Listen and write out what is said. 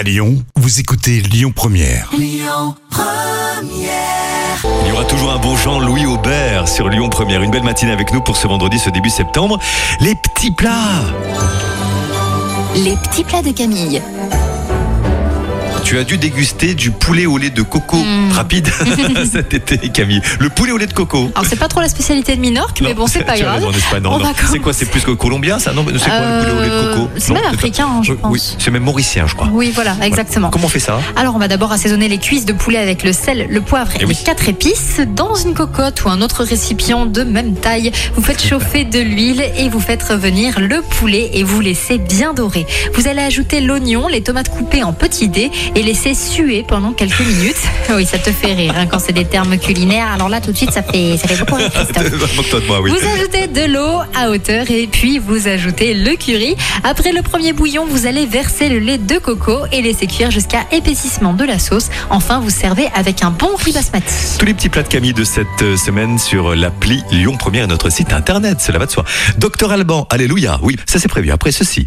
À Lyon, vous écoutez Lyon Première. Il y aura toujours un bon Jean-Louis Aubert sur Lyon Première. Une belle matinée avec nous pour ce vendredi, ce début septembre. Les petits plats. Les petits plats de Camille. Tu as dû déguster du poulet au lait de coco Mm. rapide cet été, Camille. Le poulet au lait de coco. Alors c'est pas trop la spécialité de Minorque, mais bon c'est pas grave. C'est quoi C'est plus que colombien, ça Non, c'est quoi le poulet au lait de Euh, coco c'est même africain, hein, je Euh, Oui, pense. c'est même mauricien, je crois. Oui, voilà, exactement. Comment on fait ça Alors, on va d'abord assaisonner les cuisses de poulet avec le sel, le poivre et, Eh oui. les quatre épices dans une cocotte ou un autre récipient de même taille. Vous faites chauffer de l'huile et vous faites revenir le poulet et vous laissez bien dorer. Vous allez ajouter l'oignon, les tomates coupées en petits dés et laisser suer pendant quelques minutes. Oui, ça te fait rire hein, quand c'est des termes culinaires. Alors là, tout de suite, ça fait, ça fait beaucoup rire, Christophe. Moi, oui. Vous ajoutez de l'eau à hauteur et puis vous ajoutez le curry. Après le premier bouillon, vous allez verser le lait de coco et laisser cuire jusqu'à épaississement de la sauce. Enfin, vous servez avec un bon riz basmati. Tous les petits plats de Camille de cette euh, semaine sur l'appli Lyon Première et notre site internet, cela va de soi. Docteur Alban, alléluia, oui, ça c'est prévu après ceci.